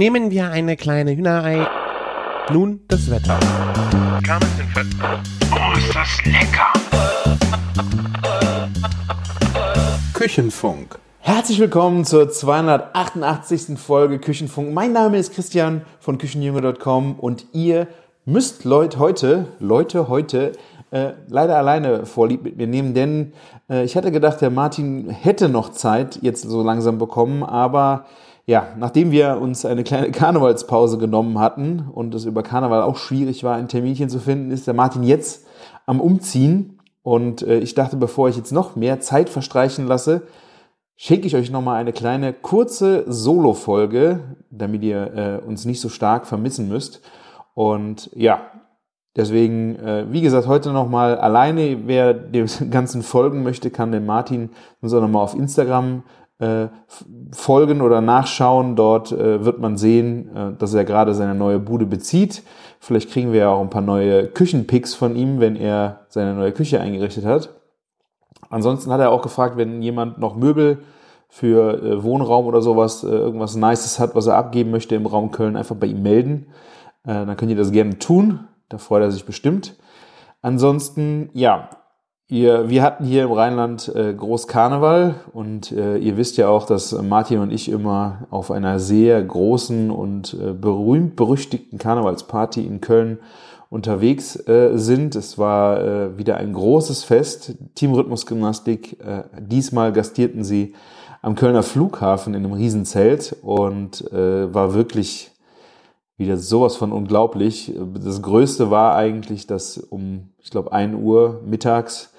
Nehmen wir eine kleine Hühnerei. Nun das Wetter. Oh, ist das lecker! Küchenfunk. Herzlich willkommen zur 288. Folge Küchenfunk. Mein Name ist Christian von Küchenjunge.com und ihr müsst Leute heute, Leute heute, äh, leider alleine vorlieb mit mir nehmen, denn äh, ich hatte gedacht, der Martin hätte noch Zeit jetzt so langsam bekommen, aber ja, nachdem wir uns eine kleine Karnevalspause genommen hatten und es über Karneval auch schwierig war, ein Terminchen zu finden, ist der Martin jetzt am Umziehen. Und äh, ich dachte, bevor ich jetzt noch mehr Zeit verstreichen lasse, schenke ich euch nochmal eine kleine kurze Solo-Folge, damit ihr äh, uns nicht so stark vermissen müsst. Und ja, deswegen, äh, wie gesagt, heute nochmal alleine. Wer dem Ganzen folgen möchte, kann den Martin uns auch nochmal auf Instagram folgen oder nachschauen. Dort äh, wird man sehen, äh, dass er gerade seine neue Bude bezieht. Vielleicht kriegen wir ja auch ein paar neue Küchenpicks von ihm, wenn er seine neue Küche eingerichtet hat. Ansonsten hat er auch gefragt, wenn jemand noch Möbel für äh, Wohnraum oder sowas, äh, irgendwas Nices hat, was er abgeben möchte im Raum Köln, einfach bei ihm melden. Äh, dann könnt ihr das gerne tun. Da freut er sich bestimmt. Ansonsten, ja, Ihr, wir hatten hier im Rheinland äh, Groß Karneval und äh, ihr wisst ja auch, dass Martin und ich immer auf einer sehr großen und äh, berühmt-berüchtigten Karnevalsparty in Köln unterwegs äh, sind. Es war äh, wieder ein großes Fest, Teamrhythmusgymnastik. Äh, diesmal gastierten sie am Kölner Flughafen in einem Riesenzelt und äh, war wirklich wieder sowas von unglaublich. Das Größte war eigentlich, dass um, ich glaube, 1 Uhr mittags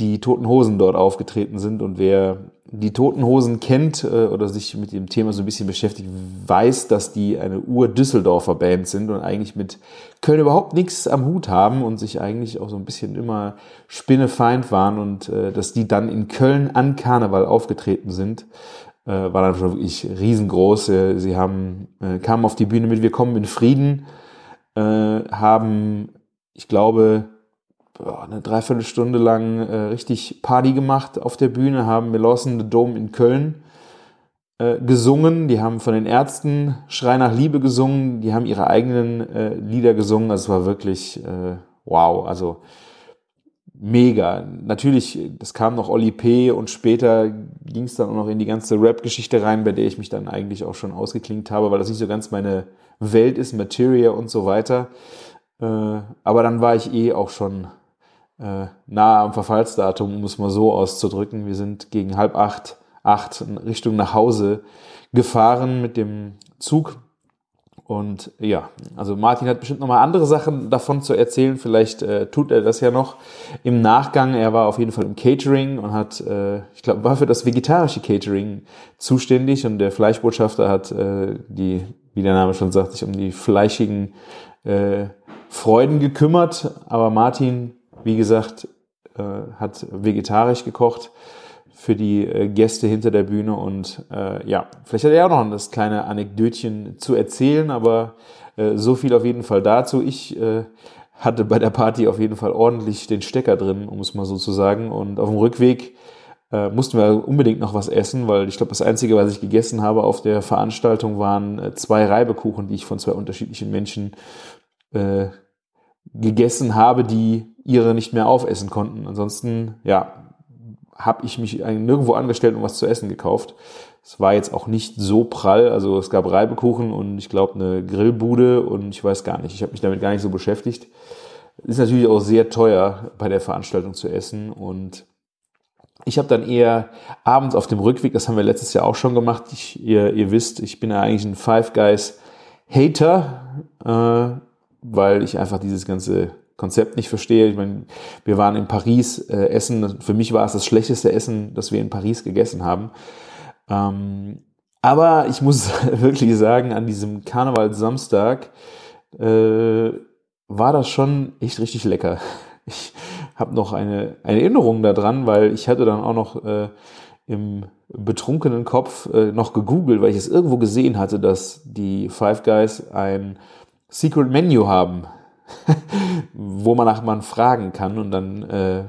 die Toten Hosen dort aufgetreten sind. Und wer die Toten Hosen kennt äh, oder sich mit dem Thema so ein bisschen beschäftigt, weiß, dass die eine Ur-Düsseldorfer Band sind und eigentlich mit Köln überhaupt nichts am Hut haben und sich eigentlich auch so ein bisschen immer Spinnefeind waren und äh, dass die dann in Köln an Karneval aufgetreten sind. Äh, war dann schon wirklich riesengroß. Äh, sie haben, äh, kamen auf die Bühne mit Wir kommen in Frieden, haben, ich glaube, eine Dreiviertelstunde lang äh, richtig Party gemacht auf der Bühne, haben Melossen the Dome in Köln äh, gesungen. Die haben von den Ärzten Schrei nach Liebe gesungen. Die haben ihre eigenen äh, Lieder gesungen. Also es war wirklich äh, wow. Also mega. Natürlich, es kam noch Oli P. und später ging es dann auch noch in die ganze Rap-Geschichte rein, bei der ich mich dann eigentlich auch schon ausgeklinkt habe, weil das nicht so ganz meine Welt ist, Materia und so weiter. Äh, aber dann war ich eh auch schon äh, nahe am Verfallsdatum, um es mal so auszudrücken. Wir sind gegen halb acht, acht in Richtung nach Hause gefahren mit dem Zug. Und ja, also Martin hat bestimmt nochmal andere Sachen davon zu erzählen. Vielleicht äh, tut er das ja noch im Nachgang. Er war auf jeden Fall im Catering und hat, äh, ich glaube, war für das vegetarische Catering zuständig. Und der Fleischbotschafter hat äh, die, wie der Name schon sagt, sich um die fleischigen äh, Freuden gekümmert. Aber Martin wie gesagt, äh, hat vegetarisch gekocht für die äh, Gäste hinter der Bühne und äh, ja, vielleicht hat er auch noch das kleine Anekdötchen zu erzählen, aber äh, so viel auf jeden Fall dazu. Ich äh, hatte bei der Party auf jeden Fall ordentlich den Stecker drin, um es mal so zu sagen. Und auf dem Rückweg äh, mussten wir unbedingt noch was essen, weil ich glaube, das Einzige, was ich gegessen habe auf der Veranstaltung, waren äh, zwei Reibekuchen, die ich von zwei unterschiedlichen Menschen äh, gegessen habe, die ihre nicht mehr aufessen konnten. Ansonsten, ja, habe ich mich nirgendwo angestellt und was zu essen gekauft. Es war jetzt auch nicht so prall. Also es gab Reibekuchen und ich glaube eine Grillbude und ich weiß gar nicht. Ich habe mich damit gar nicht so beschäftigt. Ist natürlich auch sehr teuer bei der Veranstaltung zu essen und ich habe dann eher abends auf dem Rückweg, das haben wir letztes Jahr auch schon gemacht. Ich, ihr, ihr wisst, ich bin ja eigentlich ein Five Guys Hater, äh, weil ich einfach dieses ganze Konzept nicht verstehe. Ich meine, wir waren in Paris äh, essen. Für mich war es das schlechteste Essen, das wir in Paris gegessen haben. Ähm, aber ich muss wirklich sagen, an diesem Karnevalsamstag äh, war das schon echt richtig lecker. Ich habe noch eine, eine Erinnerung daran, weil ich hatte dann auch noch äh, im betrunkenen Kopf äh, noch gegoogelt, weil ich es irgendwo gesehen hatte, dass die Five Guys ein Secret Menu haben wo man nach man fragen kann und dann äh,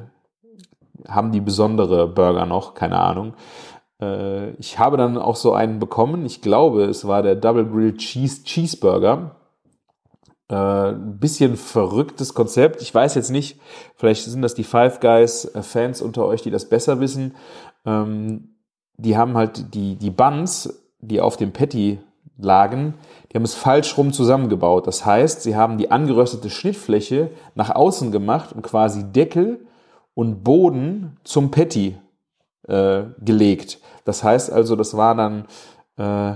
haben die besondere Burger noch, keine Ahnung. Äh, ich habe dann auch so einen bekommen. Ich glaube, es war der Double Grilled Cheese Cheeseburger. Äh, bisschen verrücktes Konzept. Ich weiß jetzt nicht, vielleicht sind das die Five Guys äh, Fans unter euch, die das besser wissen. Ähm, die haben halt die, die Buns, die auf dem Patty lagen, die haben es falsch rum zusammengebaut. Das heißt, sie haben die angeröstete Schnittfläche nach außen gemacht und quasi Deckel und Boden zum Patty äh, gelegt. Das heißt also, das war dann äh,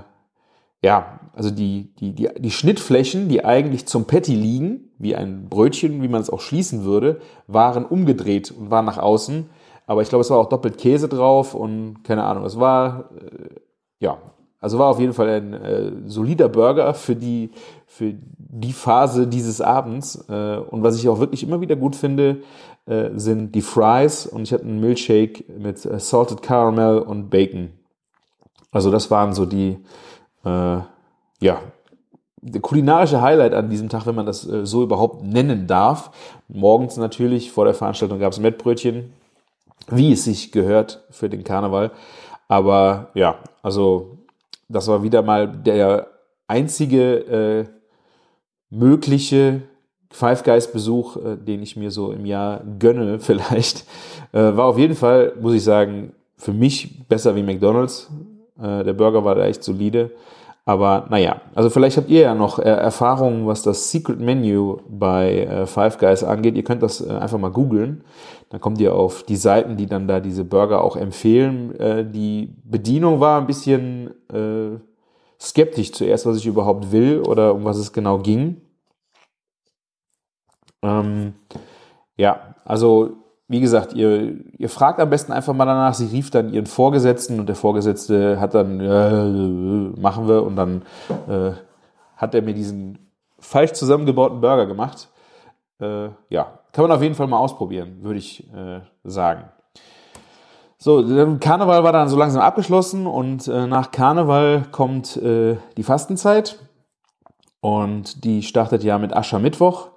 ja, also die, die, die, die Schnittflächen, die eigentlich zum Patty liegen, wie ein Brötchen, wie man es auch schließen würde, waren umgedreht und waren nach außen. Aber ich glaube, es war auch doppelt Käse drauf und keine Ahnung. Es war, äh, ja, also war auf jeden Fall ein äh, solider Burger für die, für die Phase dieses Abends. Äh, und was ich auch wirklich immer wieder gut finde, äh, sind die Fries. Und ich hatte einen Milkshake mit äh, Salted Caramel und Bacon. Also das waren so die, äh, ja, der kulinarische Highlight an diesem Tag, wenn man das äh, so überhaupt nennen darf. Morgens natürlich vor der Veranstaltung gab es Mettbrötchen, wie es sich gehört für den Karneval. Aber ja, also das war wieder mal der einzige äh, mögliche Five Guys Besuch, äh, den ich mir so im Jahr gönne vielleicht. Äh, war auf jeden Fall, muss ich sagen, für mich besser wie McDonald's. Äh, der Burger war da echt solide. Aber naja, also vielleicht habt ihr ja noch äh, Erfahrungen, was das Secret Menu bei äh, Five Guys angeht. Ihr könnt das einfach mal googeln. Dann kommt ihr auf die Seiten, die dann da diese Burger auch empfehlen. Äh, die Bedienung war ein bisschen äh, skeptisch zuerst, was ich überhaupt will oder um was es genau ging. Ähm, ja, also wie gesagt, ihr, ihr fragt am besten einfach mal danach. Sie rief dann ihren Vorgesetzten und der Vorgesetzte hat dann, äh, machen wir. Und dann äh, hat er mir diesen falsch zusammengebauten Burger gemacht. Äh, ja, kann man auf jeden Fall mal ausprobieren, würde ich äh, sagen. So, Karneval war dann so langsam abgeschlossen und äh, nach Karneval kommt äh, die Fastenzeit und die startet ja mit Aschermittwoch.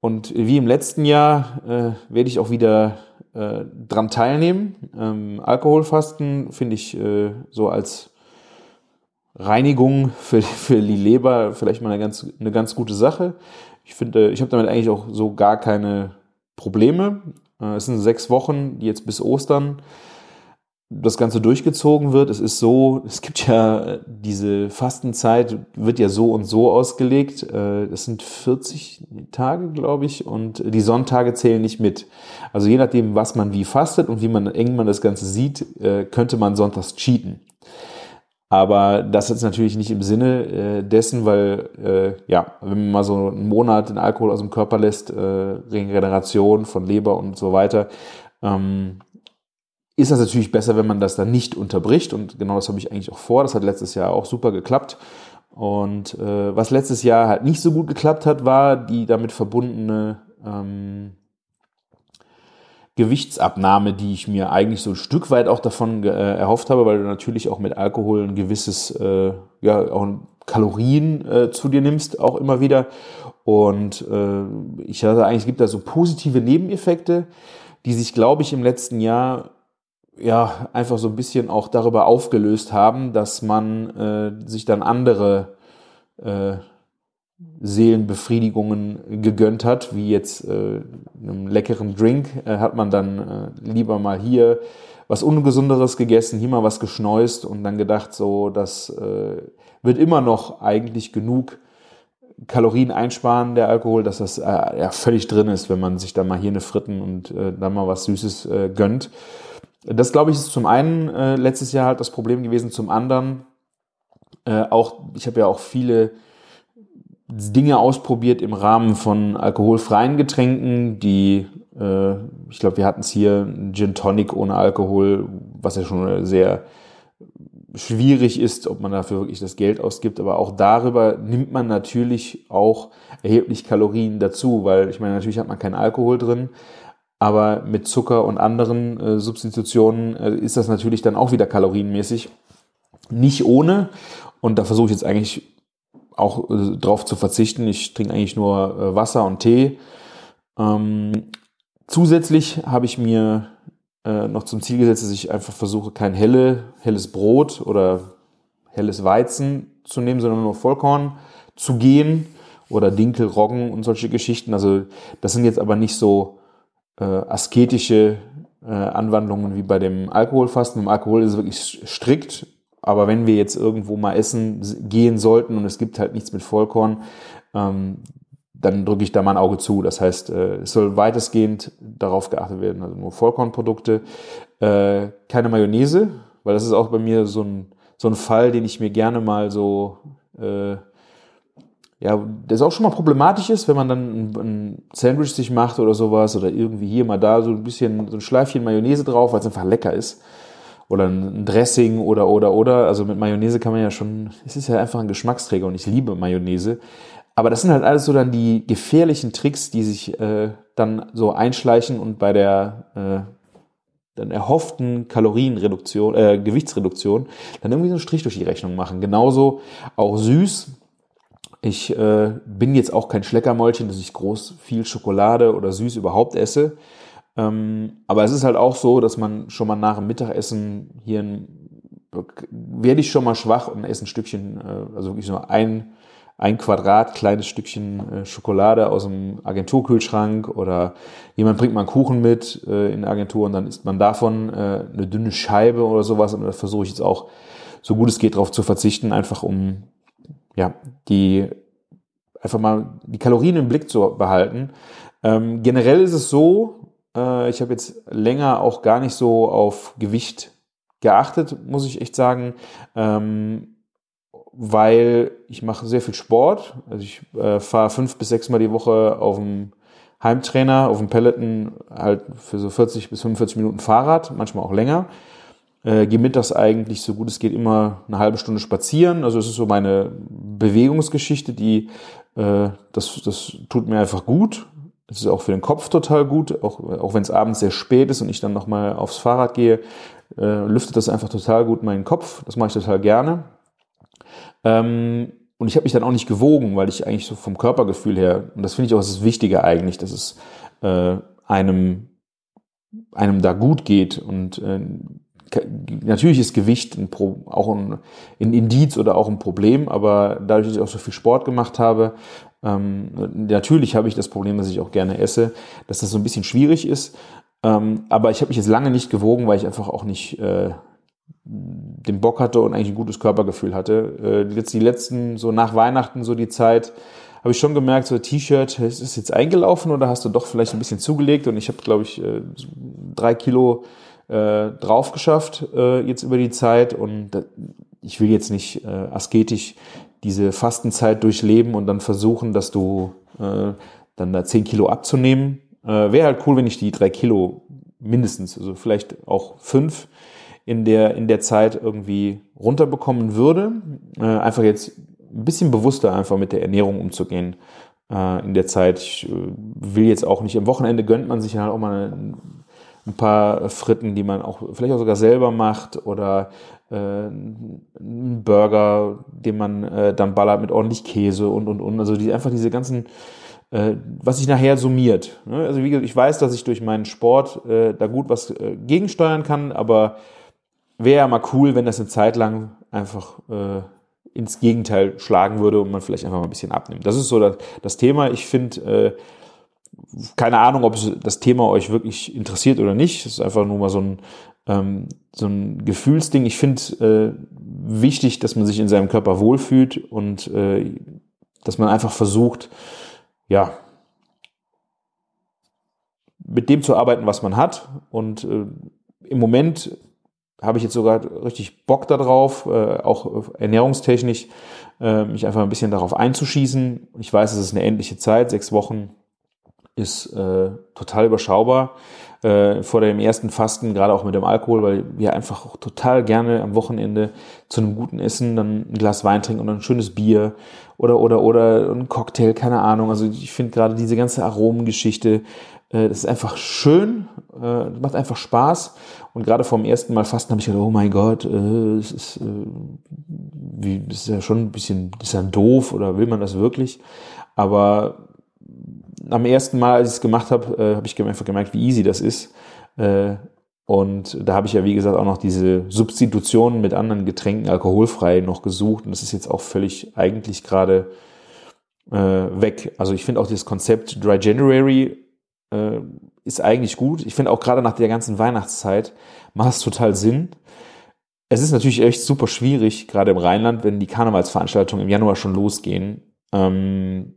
Und wie im letzten Jahr äh, werde ich auch wieder äh, dran teilnehmen. Ähm, Alkoholfasten finde ich äh, so als Reinigung für, für die Leber vielleicht mal eine ganz, eine ganz gute Sache. Ich finde, ich habe damit eigentlich auch so gar keine Probleme. Äh, es sind sechs Wochen, jetzt bis Ostern das Ganze durchgezogen wird. Es ist so, es gibt ja diese Fastenzeit, wird ja so und so ausgelegt. Äh, das sind 40 Tage, glaube ich, und die Sonntage zählen nicht mit. Also je nachdem, was man wie fastet und wie man eng man das Ganze sieht, äh, könnte man sonntags cheaten. Aber das ist natürlich nicht im Sinne äh, dessen, weil, ja, wenn man mal so einen Monat den Alkohol aus dem Körper lässt, Regeneration von Leber und so weiter, ähm, ist das natürlich besser, wenn man das dann nicht unterbricht. Und genau das habe ich eigentlich auch vor. Das hat letztes Jahr auch super geklappt. Und äh, was letztes Jahr halt nicht so gut geklappt hat, war die damit verbundene ähm, Gewichtsabnahme, die ich mir eigentlich so ein Stück weit auch davon äh, erhofft habe, weil du natürlich auch mit Alkohol ein gewisses, äh, ja, auch Kalorien äh, zu dir nimmst, auch immer wieder. Und äh, ich hatte eigentlich, es gibt da so positive Nebeneffekte, die sich, glaube ich, im letzten Jahr ja, einfach so ein bisschen auch darüber aufgelöst haben, dass man äh, sich dann andere äh, Seelenbefriedigungen gegönnt hat, wie jetzt äh, einem leckeren Drink, äh, hat man dann äh, lieber mal hier was Ungesunderes gegessen, hier mal was geschneust und dann gedacht, so, das äh, wird immer noch eigentlich genug Kalorien einsparen, der Alkohol, dass das äh, ja völlig drin ist, wenn man sich da mal hier eine Fritten und äh, dann mal was Süßes äh, gönnt. Das, glaube ich, ist zum einen äh, letztes Jahr halt das Problem gewesen, zum anderen äh, auch, ich habe ja auch viele Dinge ausprobiert im Rahmen von alkoholfreien Getränken, die, äh, ich glaube, wir hatten es hier, Gin Tonic ohne Alkohol, was ja schon sehr schwierig ist, ob man dafür wirklich das Geld ausgibt, aber auch darüber nimmt man natürlich auch erheblich Kalorien dazu, weil ich meine, natürlich hat man keinen Alkohol drin, aber mit Zucker und anderen äh, Substitutionen äh, ist das natürlich dann auch wieder kalorienmäßig. Nicht ohne. Und da versuche ich jetzt eigentlich auch äh, drauf zu verzichten. Ich trinke eigentlich nur äh, Wasser und Tee. Ähm, zusätzlich habe ich mir äh, noch zum Ziel gesetzt, dass ich einfach versuche, kein helle, helles Brot oder helles Weizen zu nehmen, sondern nur Vollkorn zu gehen oder Dinkel, Roggen und solche Geschichten. Also das sind jetzt aber nicht so äh, asketische äh, Anwandlungen wie bei dem Alkoholfasten. Im Alkohol ist es wirklich strikt, aber wenn wir jetzt irgendwo mal essen gehen sollten und es gibt halt nichts mit Vollkorn, ähm, dann drücke ich da mal ein Auge zu. Das heißt, äh, es soll weitestgehend darauf geachtet werden, also nur Vollkornprodukte, äh, keine Mayonnaise, weil das ist auch bei mir so ein, so ein Fall, den ich mir gerne mal so äh, ja, das auch schon mal problematisch ist, wenn man dann ein, ein, Sandwich sich macht oder sowas oder irgendwie hier mal da so ein bisschen so ein Schleifchen Mayonnaise drauf, weil es einfach lecker ist. Oder ein Dressing oder oder oder. Also mit Mayonnaise kann man ja schon, es ist ja einfach ein Geschmacksträger und ich liebe Mayonnaise. Aber das sind halt alles so dann die gefährlichen Tricks, die sich äh, dann so einschleichen und bei der äh, dann erhofften Kalorienreduktion, äh, Gewichtsreduktion, dann irgendwie so einen Strich durch die Rechnung machen. Genauso auch süß ich äh, bin jetzt auch kein Schleckermäulchen, dass ich groß viel Schokolade oder süß überhaupt esse. Ähm, aber es ist halt auch so, dass man schon mal nach dem Mittagessen hier ein, werde ich schon mal schwach und esse ein Stückchen, äh, also wirklich nur ein, ein Quadrat kleines Stückchen äh, Schokolade aus dem Agenturkühlschrank oder jemand bringt mal einen Kuchen mit äh, in der Agentur und dann isst man davon eine dünne Scheibe oder sowas und da versuche ich jetzt auch so gut es geht darauf zu verzichten, einfach um ja, die einfach mal die Kalorien im Blick zu behalten. Ähm, generell ist es so, äh, ich habe jetzt länger auch gar nicht so auf Gewicht geachtet, muss ich echt sagen, ähm, weil ich mache sehr viel Sport. Also ich äh, fahre fünf bis sechs Mal die Woche auf dem Heimtrainer, auf dem Peloton halt für so 40 bis 45 Minuten Fahrrad, manchmal auch länger. Äh, gehe mittags eigentlich so gut es geht immer eine halbe Stunde spazieren. Also es ist so meine Bewegungsgeschichte, die äh, das, das tut mir einfach gut. Es ist auch für den Kopf total gut, auch, auch wenn es abends sehr spät ist und ich dann nochmal aufs Fahrrad gehe, äh, lüftet das einfach total gut meinen Kopf. Das mache ich total gerne. Ähm, und ich habe mich dann auch nicht gewogen, weil ich eigentlich so vom Körpergefühl her, und das finde ich auch das Wichtige eigentlich, dass es äh, einem, einem da gut geht und äh, natürlich ist Gewicht ein Pro, auch ein, ein, Indiz oder auch ein Problem, aber dadurch, dass ich auch so viel Sport gemacht habe, ähm, natürlich habe ich das Problem, dass ich auch gerne esse, dass das so ein bisschen schwierig ist. Ähm, aber ich habe mich jetzt lange nicht gewogen, weil ich einfach auch nicht äh, den Bock hatte und eigentlich ein gutes Körpergefühl hatte. Äh, jetzt die letzten, so nach Weihnachten, so die Zeit, habe ich schon gemerkt, so T-Shirt, ist es jetzt eingelaufen oder hast du doch vielleicht ein bisschen zugelegt? Und ich habe, glaube ich, äh, drei Kilo äh, drauf geschafft äh, jetzt über die Zeit und ich will jetzt nicht äh, asketisch diese Fastenzeit durchleben und dann versuchen, dass du äh, dann da 10 Kilo abzunehmen. Äh, Wäre halt cool, wenn ich die drei Kilo mindestens, also vielleicht auch fünf in der, in der Zeit irgendwie runterbekommen würde. Äh, einfach jetzt ein bisschen bewusster einfach mit der Ernährung umzugehen äh, in der Zeit. Ich äh, will jetzt auch nicht, am Wochenende gönnt man sich halt auch mal ein paar Fritten, die man auch vielleicht auch sogar selber macht oder äh, einen Burger, den man äh, dann ballert mit ordentlich Käse und und und. Also die, einfach diese ganzen, äh, was sich nachher summiert. Ne? Also wie gesagt, ich weiß, dass ich durch meinen Sport da gut was gegensteuern kann, aber wäre ja mal cool, wenn das eine Zeit lang einfach ins Gegenteil schlagen würde und man vielleicht einfach mal ein bisschen abnimmt. Das ist so das, das Thema. Ich finde, keine Ahnung, ob das Thema euch wirklich interessiert oder nicht. Es ist einfach nur mal so ein, ähm, so ein Gefühlsding. Ich finde äh, wichtig, dass man sich in seinem Körper wohlfühlt und äh, dass man einfach versucht, ja, mit dem zu arbeiten, was man hat. Und äh, im Moment habe ich jetzt sogar richtig Bock darauf, äh, auch ernährungstechnisch, äh, mich einfach ein bisschen darauf einzuschießen. Ich weiß, es ist eine endliche Zeit, sechs Wochen ist äh, total überschaubar. Äh, vor dem ersten Fasten, gerade auch mit dem Alkohol, weil wir einfach auch total gerne am Wochenende zu einem guten Essen dann ein Glas Wein trinken und ein schönes Bier oder oder oder ein Cocktail, keine Ahnung. Also ich finde gerade diese ganze Aromengeschichte, äh, das ist einfach schön, äh, macht einfach Spaß. Und gerade vom ersten Mal Fasten habe ich gedacht, oh mein Gott, äh, das ist, äh, wie, ist ja schon ein bisschen, ist ja doof oder will man das wirklich? Aber am ersten Mal, als ich es gemacht habe, äh, habe ich einfach gemerkt, wie easy das ist. Äh, Und da habe ich ja, wie gesagt, auch noch diese Substitutionen mit anderen Getränken alkoholfrei noch gesucht. Und das ist jetzt auch völlig eigentlich gerade äh, weg. Also ich finde auch das Konzept Dry January äh, ist eigentlich gut. Ich finde auch gerade nach der ganzen Weihnachtszeit macht es total Sinn. Es ist natürlich echt super schwierig, gerade im Rheinland, wenn die Karnevalsveranstaltungen im Januar schon losgehen. Ähm,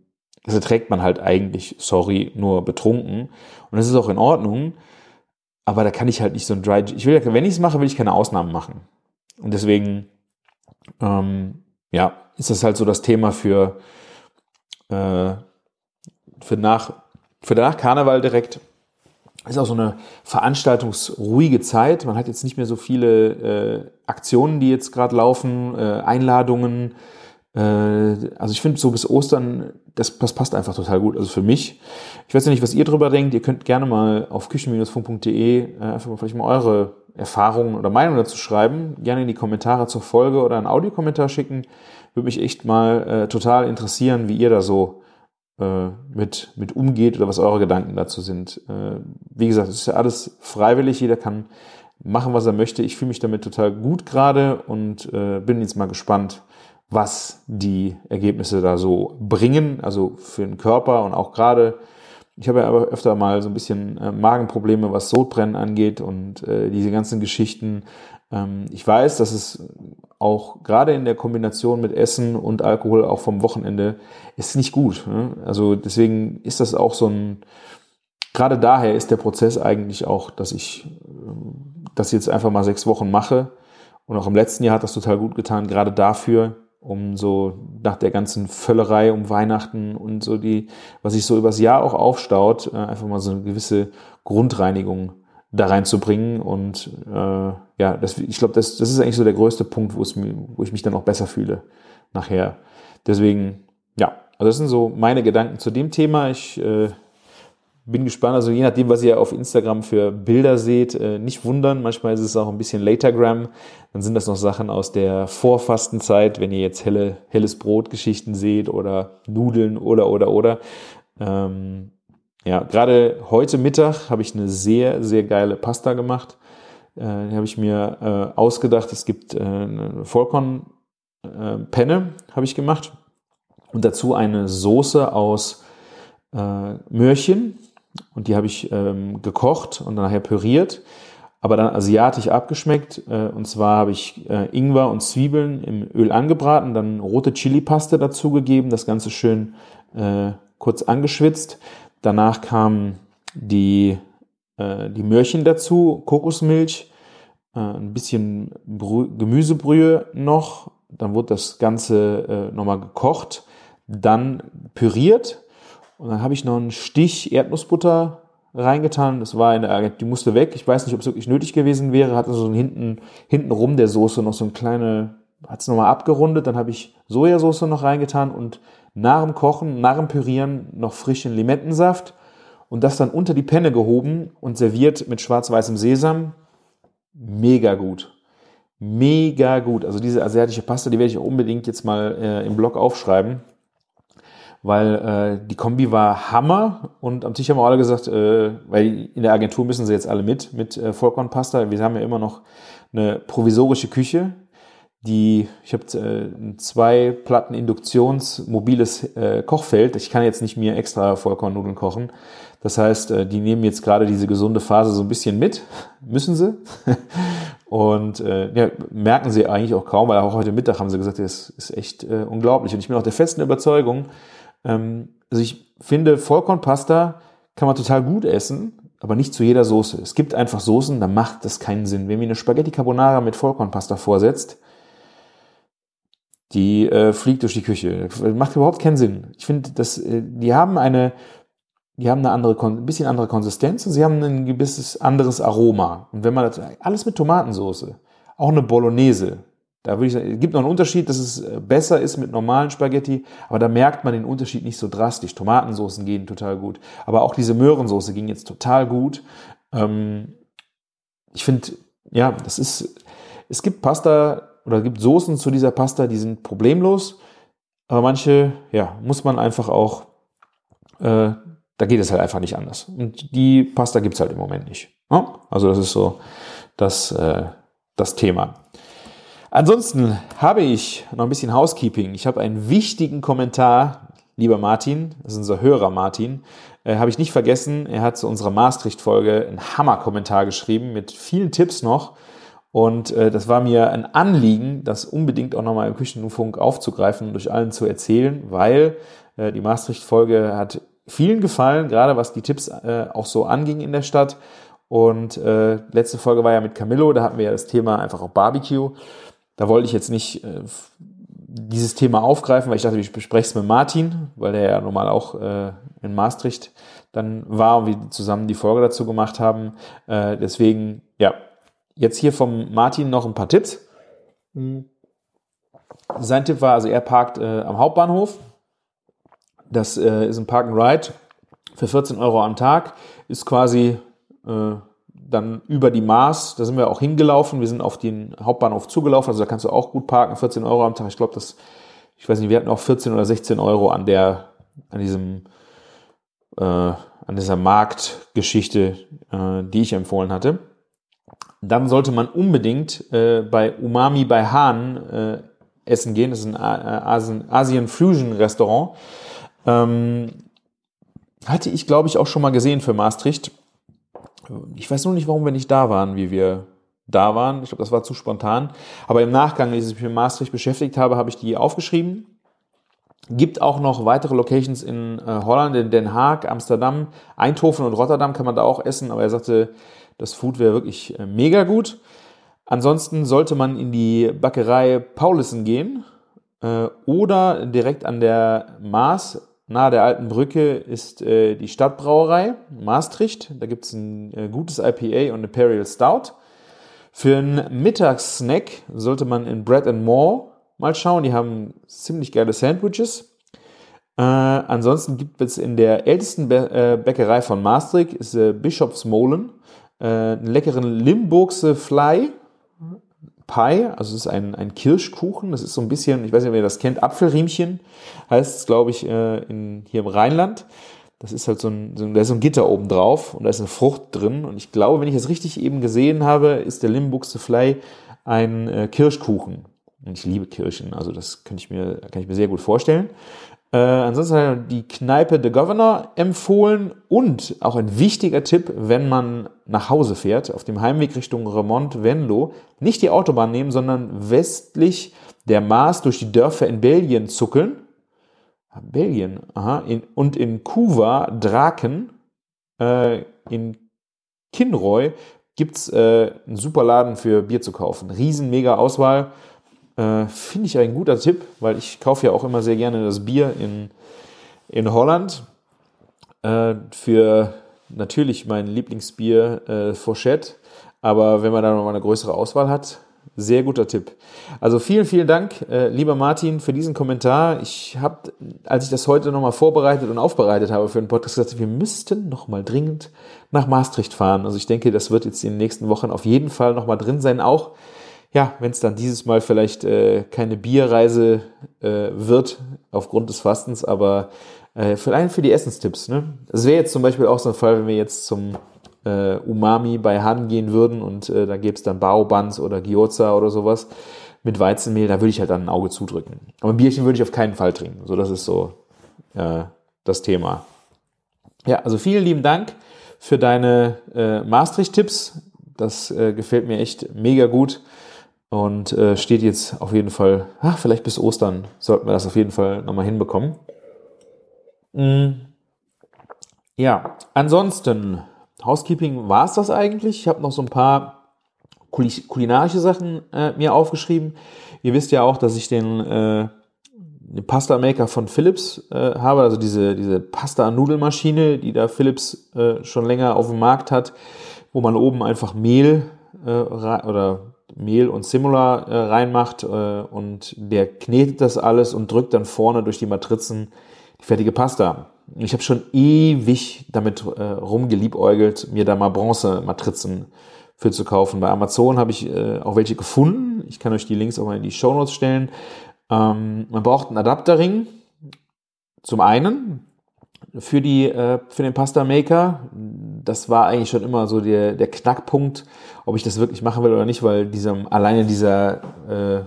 das erträgt man halt eigentlich, sorry, nur betrunken. Und das ist auch in Ordnung. Aber da kann ich halt nicht so ein Dry. Ich will, wenn ich es mache, will ich keine Ausnahmen machen. Und deswegen, ähm, ja, ist das halt so das Thema für, äh, für nach, für danach Karneval direkt. Ist auch so eine veranstaltungsruhige Zeit. Man hat jetzt nicht mehr so viele äh, Aktionen, die jetzt gerade laufen, äh, Einladungen, äh, also ich finde so bis Ostern, das, das passt einfach total gut. Also für mich. Ich weiß ja nicht, was ihr drüber denkt. Ihr könnt gerne mal auf küchen-funk.de äh, einfach mal vielleicht mal eure Erfahrungen oder Meinungen dazu schreiben. Gerne in die Kommentare zur Folge oder einen Audiokommentar schicken. Würde mich echt mal äh, total interessieren, wie ihr da so äh, mit, mit umgeht oder was eure Gedanken dazu sind. Äh, wie gesagt, es ist ja alles freiwillig. Jeder kann machen, was er möchte. Ich fühle mich damit total gut gerade und äh, bin jetzt mal gespannt, was die Ergebnisse da so bringen, also für den Körper und auch gerade, ich habe ja aber öfter mal so ein bisschen äh, Magenprobleme, was Sodbrennen angeht und äh, diese ganzen Geschichten. Ähm, ich weiß, dass es auch gerade in der Kombination mit Essen und Alkohol auch vom Wochenende ist nicht gut. Ne? Also deswegen ist das auch so ein, gerade daher ist der Prozess eigentlich auch, dass ich äh, das jetzt einfach mal sechs Wochen mache. Und auch im letzten Jahr hat das total gut getan, gerade dafür, um so nach der ganzen Völlerei um Weihnachten und so die, was sich so übers Jahr auch aufstaut, äh, einfach mal so eine gewisse Grundreinigung da reinzubringen. Und äh, ja, das, ich glaube, das, das ist eigentlich so der größte Punkt, wo, es wo ich mich dann auch besser fühle nachher. Deswegen, ja, also das sind so meine Gedanken zu dem Thema. Ich äh, bin gespannt, also je nachdem, was ihr auf Instagram für Bilder seht, äh, nicht wundern. Manchmal ist es auch ein bisschen Latergram. Dann sind das noch Sachen aus der Vorfastenzeit, wenn ihr jetzt helle, helles Brot-Geschichten seht oder Nudeln oder, oder, oder. Ähm, ja, gerade heute Mittag habe ich eine sehr, sehr geile Pasta gemacht. Äh, die habe ich mir äh, ausgedacht. Es gibt äh, eine Vollkorn-Penne, äh, habe ich gemacht. Und dazu eine Soße aus äh, Möhrchen, und die habe ich ähm, gekocht und dann nachher püriert, aber dann asiatisch abgeschmeckt. Äh, und zwar habe ich äh, Ingwer und Zwiebeln im Öl angebraten, dann rote Chili-Paste dazugegeben, das Ganze schön äh, kurz angeschwitzt. Danach kamen die, äh, die Möhrchen dazu, Kokosmilch, äh, ein bisschen Brü Gemüsebrühe noch. Dann wurde das Ganze äh, nochmal gekocht, dann püriert und dann habe ich noch einen Stich Erdnussbutter reingetan. Das war in der, die musste weg. Ich weiß nicht, ob es wirklich nötig gewesen wäre. Hatte so hinten, hinten rum der Soße noch so ein kleine, hat es nochmal abgerundet. Dann habe ich Sojasauce noch reingetan und nach dem Kochen, nach dem Pürieren noch frischen Limettensaft und das dann unter die Penne gehoben und serviert mit schwarz-weißem Sesam. Mega gut. Mega gut. Also diese asiatische Pasta, die werde ich auch unbedingt jetzt mal äh, im Blog aufschreiben weil äh, die Kombi war Hammer und am Tisch haben wir alle gesagt, äh, weil in der Agentur müssen sie jetzt alle mit, mit äh, Vollkornpasta. Wir haben ja immer noch eine provisorische Küche, die, ich habe äh, zwei Platten Induktions mobiles äh, Kochfeld. Ich kann jetzt nicht mir extra Vollkornnudeln kochen. Das heißt, äh, die nehmen jetzt gerade diese gesunde Phase so ein bisschen mit, müssen sie. Und äh, ja, merken sie eigentlich auch kaum, weil auch heute Mittag haben sie gesagt, das ist echt äh, unglaublich. Und ich bin auch der festen Überzeugung, ähm, also ich finde, Vollkornpasta kann man total gut essen, aber nicht zu jeder Soße. Es gibt einfach Soßen, da macht das keinen Sinn. Wenn mir eine Spaghetti Carbonara mit Vollkornpasta vorsetzt, die äh, fliegt durch die Küche. Macht überhaupt keinen Sinn. Ich finde, äh, die haben eine, die haben eine andere, ein bisschen andere Konsistenz und sie haben ein gewisses anderes Aroma. Und wenn man das, alles mit Tomatensoße, auch eine Bolognese, da würde ich sagen, es gibt noch einen Unterschied, dass es äh, besser ist mit normalen Spaghetti, aber da merkt man den Unterschied nicht so drastisch. Tomatensoßen gehen total gut. Aber auch diese Möhrensoße ging jetzt total gut. Ähm, ich finde, ja, das ist, es gibt Pasta oder es gibt Soßen zu dieser Pasta, die sind problemlos, aber manche, ja, muss man einfach auch, äh, da geht es halt einfach nicht anders. Und die Pasta gibt es halt im Moment nicht. Also das ist so das, äh, das Thema. Ansonsten habe ich noch ein bisschen Housekeeping. Ich habe einen wichtigen Kommentar, lieber Martin, das ist unser Hörer Martin, äh, habe ich nicht vergessen. Er hat zu unserer Maastricht-Folge einen Hammer-Kommentar geschrieben mit vielen Tipps noch. Und äh, das war mir ein Anliegen, das unbedingt auch nochmal im Küchenfunk aufzugreifen und durch allen zu erzählen, weil äh, die Maastricht-Folge hat vielen gefallen, gerade was die Tipps äh, auch so anging in der Stadt. Und äh, letzte Folge war ja mit Camillo, da hatten wir ja das Thema einfach auch Barbecue. Da wollte ich jetzt nicht äh, dieses Thema aufgreifen, weil ich dachte, ich bespreche es mit Martin, weil der ja normal auch äh, in Maastricht dann war und wir zusammen die Folge dazu gemacht haben. Äh, deswegen, ja, jetzt hier vom Martin noch ein paar Tipps. Sein Tipp war, also er parkt äh, am Hauptbahnhof. Das äh, ist ein Park and Ride für 14 Euro am Tag. Ist quasi äh, dann über die Maß, da sind wir auch hingelaufen, wir sind auf den Hauptbahnhof zugelaufen, also da kannst du auch gut parken, 14 Euro am Tag. Ich glaube, das, ich weiß nicht, wir hatten auch 14 oder 16 Euro an der, an diesem, äh, an dieser Marktgeschichte, äh, die ich empfohlen hatte. Dann sollte man unbedingt äh, bei Umami bei Hahn äh, essen gehen. Das ist ein äh, Asien, Asien Fusion Restaurant. Ähm, hatte ich, glaube ich, auch schon mal gesehen für Maastricht ich weiß nur nicht, warum wir nicht da waren, wie wir da waren. Ich glaube, das war zu spontan. Aber im Nachgang, als ich mich mit Maastricht beschäftigt habe, habe ich die aufgeschrieben. Gibt auch noch weitere Locations in äh, Holland, in Den Haag, Amsterdam, Eindhoven und Rotterdam kann man da auch essen. Aber er sagte, das Food wäre wirklich äh, mega gut. Ansonsten sollte man in die Bäckerei Paulissen gehen äh, oder direkt an der Maas Nahe der alten Brücke ist äh, die Stadtbrauerei Maastricht. Da gibt es ein äh, gutes IPA und Imperial Stout. Für einen Mittagssnack sollte man in Bread and More mal schauen. Die haben ziemlich geile Sandwiches. Äh, ansonsten gibt es in der ältesten Bä äh, Bäckerei von Maastricht, ist äh, Bischofsmolen, äh, einen leckeren Limburgse Fly Pie, also es ist ein, ein Kirschkuchen, das ist so ein bisschen, ich weiß nicht, ob ihr das kennt, Apfelriemchen heißt es, glaube ich, äh, in, hier im Rheinland. Das ist halt so ein, so, da ist so ein Gitter oben drauf und da ist eine Frucht drin. Und ich glaube, wenn ich das richtig eben gesehen habe, ist der Limbuxe Fly ein äh, Kirschkuchen. Und ich liebe Kirschen, also das kann ich mir, kann ich mir sehr gut vorstellen. Äh, ansonsten hat er die Kneipe The Governor empfohlen und auch ein wichtiger Tipp, wenn man nach Hause fährt, auf dem Heimweg Richtung Remont-Venlo, nicht die Autobahn nehmen, sondern westlich der Maas durch die Dörfer in Belgien zuckeln. Ah, Belgien, aha, in, und in Kuva, Draken, äh, in Kinroy gibt's äh, einen super Laden für Bier zu kaufen. Riesen, mega Auswahl. Äh, Finde ich ein guter Tipp, weil ich kaufe ja auch immer sehr gerne das Bier in, in Holland. Äh, für natürlich mein Lieblingsbier äh, Fourchette. Aber wenn man da nochmal eine größere Auswahl hat, sehr guter Tipp. Also vielen, vielen Dank, äh, lieber Martin, für diesen Kommentar. Ich habe, als ich das heute nochmal vorbereitet und aufbereitet habe für den Podcast, gesagt, wir müssten nochmal dringend nach Maastricht fahren. Also ich denke, das wird jetzt in den nächsten Wochen auf jeden Fall nochmal drin sein. Auch ja, wenn es dann dieses Mal vielleicht äh, keine Bierreise äh, wird aufgrund des Fastens, aber äh, allein für die Essenstipps. Ne? Das wäre jetzt zum Beispiel auch so ein Fall, wenn wir jetzt zum äh, Umami bei Han gehen würden und äh, da gäbe es dann Baobans oder Gyoza oder sowas mit Weizenmehl, da würde ich halt dann ein Auge zudrücken. Aber ein Bierchen würde ich auf keinen Fall trinken. So, das ist so äh, das Thema. Ja, also vielen lieben Dank für deine äh, Maastricht-Tipps. Das äh, gefällt mir echt mega gut. Und äh, steht jetzt auf jeden Fall, ach, vielleicht bis Ostern sollten wir das auf jeden Fall nochmal hinbekommen. Mhm. Ja, ansonsten, Housekeeping war es das eigentlich. Ich habe noch so ein paar kulinarische Sachen äh, mir aufgeschrieben. Ihr wisst ja auch, dass ich den, äh, den Pasta Maker von Philips äh, habe, also diese, diese Pasta-Nudelmaschine, die da Philips äh, schon länger auf dem Markt hat, wo man oben einfach Mehl äh, oder Mehl und Simula äh, reinmacht äh, und der knetet das alles und drückt dann vorne durch die Matrizen die fertige Pasta. Ich habe schon ewig damit äh, rumgeliebäugelt, mir da mal Bronze-Matrizen für zu kaufen. Bei Amazon habe ich äh, auch welche gefunden. Ich kann euch die Links auch mal in die Show Notes stellen. Ähm, man braucht einen Adapterring. Zum einen, für, die, äh, für den Pasta Maker. Das war eigentlich schon immer so der, der Knackpunkt, ob ich das wirklich machen will oder nicht, weil diesem, alleine dieser äh,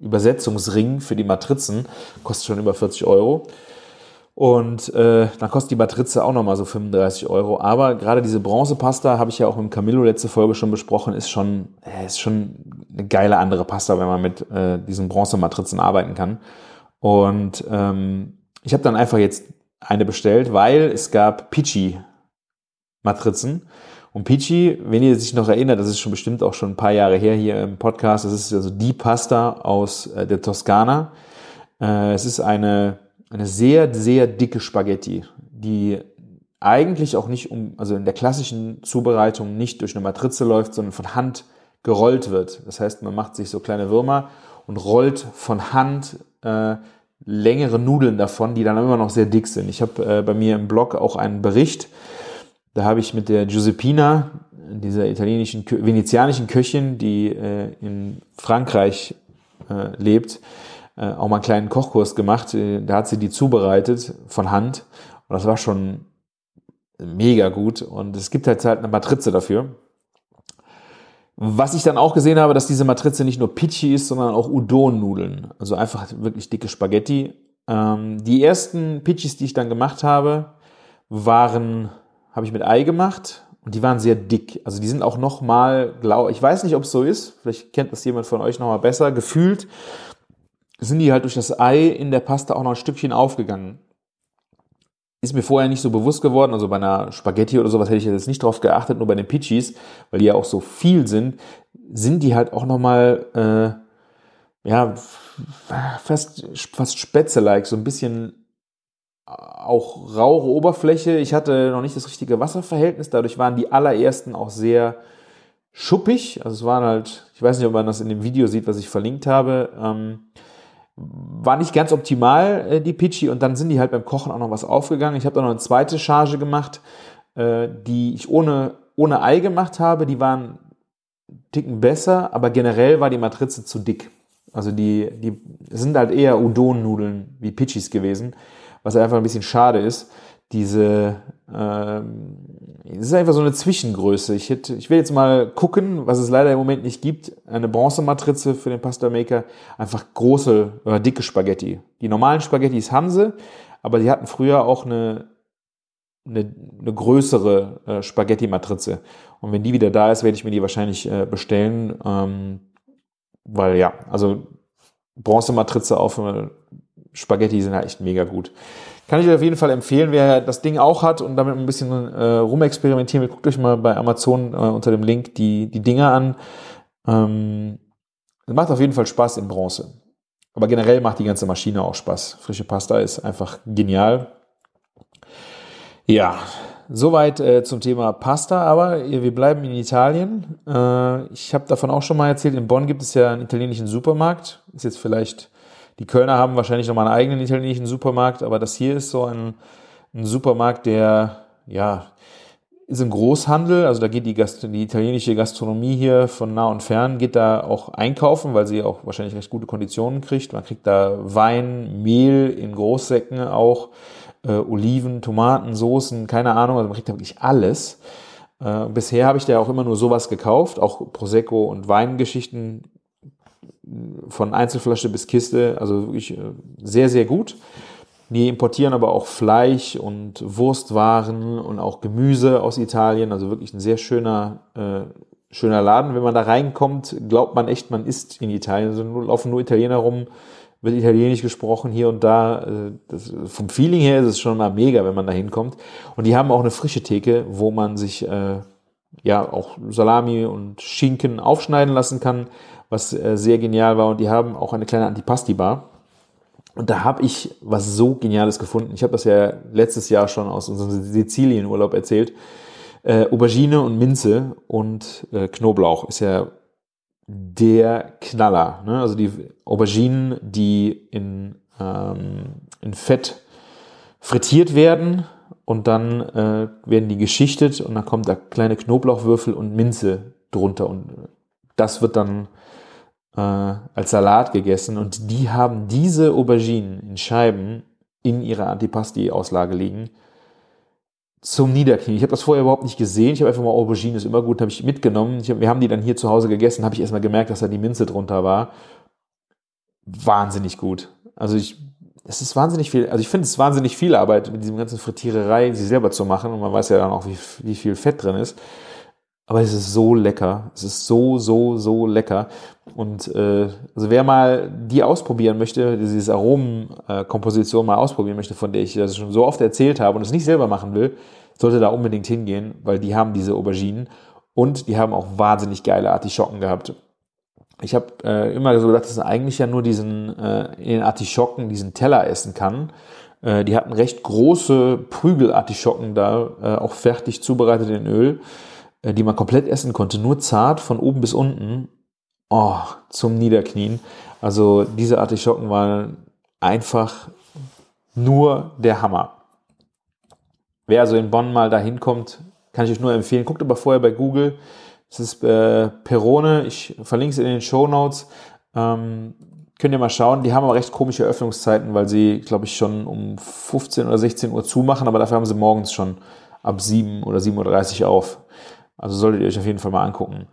Übersetzungsring für die Matrizen kostet schon über 40 Euro. Und äh, dann kostet die Matrize auch nochmal so 35 Euro. Aber gerade diese Bronzepasta, habe ich ja auch im Camillo letzte Folge schon besprochen, ist schon, äh, ist schon eine geile andere Pasta, wenn man mit äh, diesen Bronzematrizen arbeiten kann. Und ähm, ich habe dann einfach jetzt eine bestellt, weil es gab Pichi-Matrizen. Und Pichi, wenn ihr sich noch erinnert, das ist schon bestimmt auch schon ein paar Jahre her hier im Podcast, das ist also die Pasta aus äh, der Toskana. Äh, es ist eine eine sehr, sehr dicke Spaghetti, die eigentlich auch nicht um, also in der klassischen Zubereitung nicht durch eine Matrize läuft, sondern von Hand gerollt wird. Das heißt, man macht sich so kleine Würmer und rollt von Hand äh, längere Nudeln davon, die dann immer noch sehr dick sind. Ich habe äh, bei mir im Blog auch einen Bericht, da habe ich mit der Giuseppina, dieser italienischen, venezianischen Köchin, die äh, in Frankreich äh, lebt, äh, auch mal einen kleinen Kochkurs gemacht. Äh, da hat sie die zubereitet von Hand. Und das war schon mega gut. Und es gibt halt halt eine Matrize dafür. Was ich dann auch gesehen habe, dass diese Matrize nicht nur Pichi ist, sondern auch Udon-Nudeln. Also einfach wirklich dicke Spaghetti. Ähm, die ersten Pichis, die ich dann gemacht habe, waren, habe ich mit Ei gemacht. Und die waren sehr dick. Also die sind auch noch mal, glaub, ich weiß nicht, ob es so ist. Vielleicht kennt das jemand von euch noch mal besser. Gefühlt sind die halt durch das Ei in der Pasta auch noch ein Stückchen aufgegangen. Ist mir vorher nicht so bewusst geworden, also bei einer Spaghetti oder sowas hätte ich jetzt nicht drauf geachtet, nur bei den Pichis, weil die ja auch so viel sind, sind die halt auch nochmal, äh, ja, fast, fast Spätzle-like, so ein bisschen auch raue Oberfläche. Ich hatte noch nicht das richtige Wasserverhältnis, dadurch waren die allerersten auch sehr schuppig. Also es waren halt, ich weiß nicht, ob man das in dem Video sieht, was ich verlinkt habe. Ähm, war nicht ganz optimal, äh, die Pichi, und dann sind die halt beim Kochen auch noch was aufgegangen. Ich habe da noch eine zweite Charge gemacht, äh, die ich ohne, ohne Ei gemacht habe. Die waren ticken besser, aber generell war die Matrize zu dick. Also die, die sind halt eher Udon-Nudeln wie Pichis gewesen, was einfach ein bisschen schade ist. Diese es ist einfach so eine Zwischengröße. Ich, hätte, ich will jetzt mal gucken, was es leider im Moment nicht gibt. Eine Bronzematrize für den Pasta Maker. Einfach große oder dicke Spaghetti. Die normalen Spaghettis haben sie, aber die hatten früher auch eine, eine, eine größere äh, Spaghetti-Matrize. Und wenn die wieder da ist, werde ich mir die wahrscheinlich äh, bestellen. Ähm, weil ja, also Bronzematrize auf äh, Spaghetti sind halt echt mega gut. Kann ich euch auf jeden Fall empfehlen, wer das Ding auch hat und damit ein bisschen äh, rumexperimentieren will, guckt euch mal bei Amazon äh, unter dem Link die, die Dinger an. Ähm, macht auf jeden Fall Spaß in Bronze. Aber generell macht die ganze Maschine auch Spaß. Frische Pasta ist einfach genial. Ja, soweit äh, zum Thema Pasta, aber wir bleiben in Italien. Äh, ich habe davon auch schon mal erzählt, in Bonn gibt es ja einen italienischen Supermarkt. Ist jetzt vielleicht die Kölner haben wahrscheinlich noch mal einen eigenen italienischen Supermarkt, aber das hier ist so ein, ein Supermarkt, der, ja, ist im Großhandel, also da geht die, Gast die italienische Gastronomie hier von nah und fern, geht da auch einkaufen, weil sie auch wahrscheinlich recht gute Konditionen kriegt. Man kriegt da Wein, Mehl in Großsäcken auch, äh, Oliven, Tomaten, Soßen, keine Ahnung, also man kriegt da wirklich alles. Äh, bisher habe ich da auch immer nur sowas gekauft, auch Prosecco und Weingeschichten von Einzelflasche bis Kiste, also wirklich äh, sehr, sehr gut. Die importieren aber auch Fleisch und Wurstwaren und auch Gemüse aus Italien, also wirklich ein sehr schöner, äh, schöner Laden. Wenn man da reinkommt, glaubt man echt, man ist in Italien. Also laufen nur Italiener rum, wird Italienisch gesprochen hier und da. Äh, das, vom Feeling her ist es schon mal mega, wenn man da hinkommt. Und die haben auch eine frische Theke, wo man sich äh, ja auch Salami und Schinken aufschneiden lassen kann was äh, sehr genial war. Und die haben auch eine kleine Antipasti-Bar. Und da habe ich was so Geniales gefunden. Ich habe das ja letztes Jahr schon aus unserem Sizilienurlaub erzählt. Äh, Aubergine und Minze und äh, Knoblauch ist ja der Knaller. Ne? Also die Auberginen, die in, ähm, in Fett frittiert werden und dann äh, werden die geschichtet und dann kommt da kleine Knoblauchwürfel und Minze drunter und das wird dann äh, als Salat gegessen und die haben diese Auberginen in Scheiben in ihrer Antipasti-Auslage liegen. Zum Niederknien. Ich habe das vorher überhaupt nicht gesehen. Ich habe einfach mal Aubergine, ist immer gut, habe ich mitgenommen. Ich hab, wir haben die dann hier zu Hause gegessen, habe ich erstmal gemerkt, dass da die Minze drunter war. Wahnsinnig gut. Also ich, es ist wahnsinnig viel, also ich finde es wahnsinnig viel Arbeit, mit diesem ganzen Frittiererei sie selber zu machen. Und man weiß ja dann auch, wie, wie viel Fett drin ist. Aber es ist so lecker. Es ist so, so, so lecker. Und äh, also wer mal die ausprobieren möchte, dieses Aromenkomposition mal ausprobieren möchte, von der ich das schon so oft erzählt habe und es nicht selber machen will, sollte da unbedingt hingehen, weil die haben diese Auberginen und die haben auch wahnsinnig geile Artischocken gehabt. Ich habe äh, immer so gedacht, dass man eigentlich ja nur diesen äh, in den Artischocken diesen Teller essen kann. Äh, die hatten recht große Prügelartischocken da, äh, auch fertig zubereitet in Öl. Äh, die man komplett essen konnte, nur zart von oben bis unten. Oh, zum Niederknien. Also diese Artischocken waren einfach nur der Hammer. Wer also in Bonn mal dahin kommt, kann ich euch nur empfehlen. Guckt aber vorher bei Google. Es ist äh, Perone. Ich verlinke es in den Show Notes. Ähm, könnt ihr mal schauen. Die haben aber recht komische Öffnungszeiten, weil sie, glaube ich, schon um 15 oder 16 Uhr zumachen. Aber dafür haben sie morgens schon ab 7 oder 7.30 Uhr auf. Also solltet ihr euch auf jeden Fall mal angucken.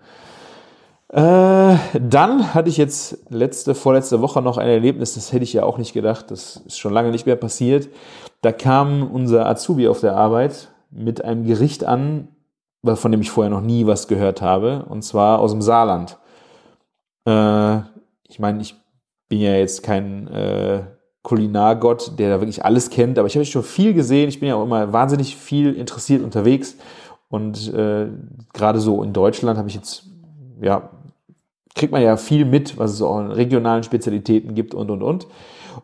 Äh, dann hatte ich jetzt letzte, vorletzte Woche noch ein Erlebnis, das hätte ich ja auch nicht gedacht, das ist schon lange nicht mehr passiert. Da kam unser Azubi auf der Arbeit mit einem Gericht an, von dem ich vorher noch nie was gehört habe, und zwar aus dem Saarland. Äh, ich meine, ich bin ja jetzt kein äh, Kulinargott, der da wirklich alles kennt, aber ich habe schon viel gesehen. Ich bin ja auch immer wahnsinnig viel interessiert unterwegs und äh, gerade so in Deutschland habe ich jetzt, ja, kriegt man ja viel mit, was es auch an regionalen Spezialitäten gibt und und und.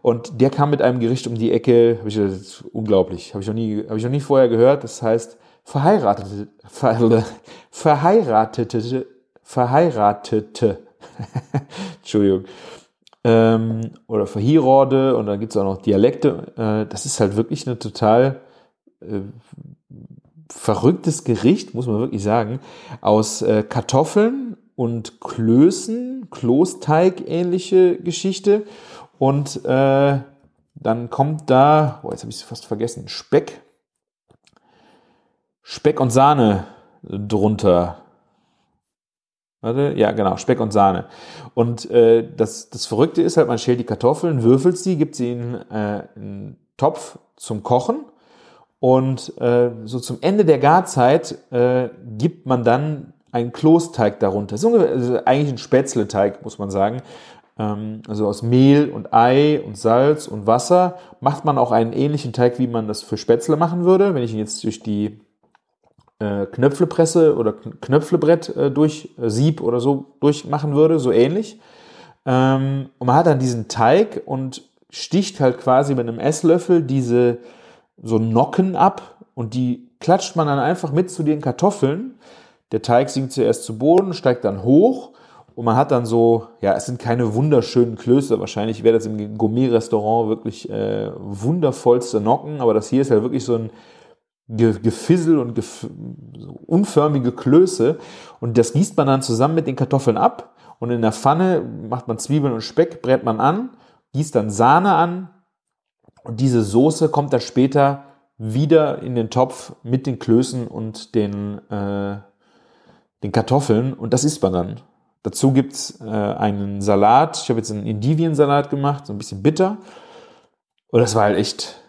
Und der kam mit einem Gericht um die Ecke, habe ich das unglaublich, habe ich noch nie, habe ich noch nie vorher gehört. Das heißt verheiratete, ver, verheiratete, verheiratete, Entschuldigung, ähm, oder Verhierorde und dann gibt es auch noch Dialekte. Äh, das ist halt wirklich eine total äh, verrücktes Gericht, muss man wirklich sagen, aus äh, Kartoffeln und Klößen, Klosteig ähnliche Geschichte. Und äh, dann kommt da, oh, jetzt habe ich es fast vergessen, Speck. Speck und Sahne drunter. Warte, ja, genau, Speck und Sahne. Und äh, das, das Verrückte ist halt, man schält die Kartoffeln, würfelt sie, gibt sie in äh, einen Topf zum Kochen und äh, so zum Ende der Garzeit äh, gibt man dann einen Klosteig darunter. Ungefähr, also eigentlich ein Spätzleteig, muss man sagen. Ähm, also aus Mehl und Ei und Salz und Wasser macht man auch einen ähnlichen Teig, wie man das für Spätzle machen würde. Wenn ich ihn jetzt durch die äh, Knöpflepresse oder Knöpflebrett äh, durch äh, Sieb oder so durchmachen würde, so ähnlich. Ähm, und man hat dann diesen Teig und sticht halt quasi mit einem Esslöffel diese so Nocken ab und die klatscht man dann einfach mit zu den Kartoffeln. Der Teig sinkt zuerst zu Boden, steigt dann hoch und man hat dann so, ja, es sind keine wunderschönen Klöße. Wahrscheinlich wäre das im Gourmet-Restaurant wirklich äh, wundervollste Nocken, aber das hier ist ja halt wirklich so ein Gefissel und gef so unförmige Klöße. Und das gießt man dann zusammen mit den Kartoffeln ab und in der Pfanne macht man Zwiebeln und Speck, brät man an, gießt dann Sahne an, und diese Soße kommt dann später wieder in den Topf mit den Klößen und den, äh, den Kartoffeln und das isst man dann. Dazu gibt's äh, einen Salat. Ich habe jetzt einen Indiviensalat gemacht, so ein bisschen bitter. Und das war halt echt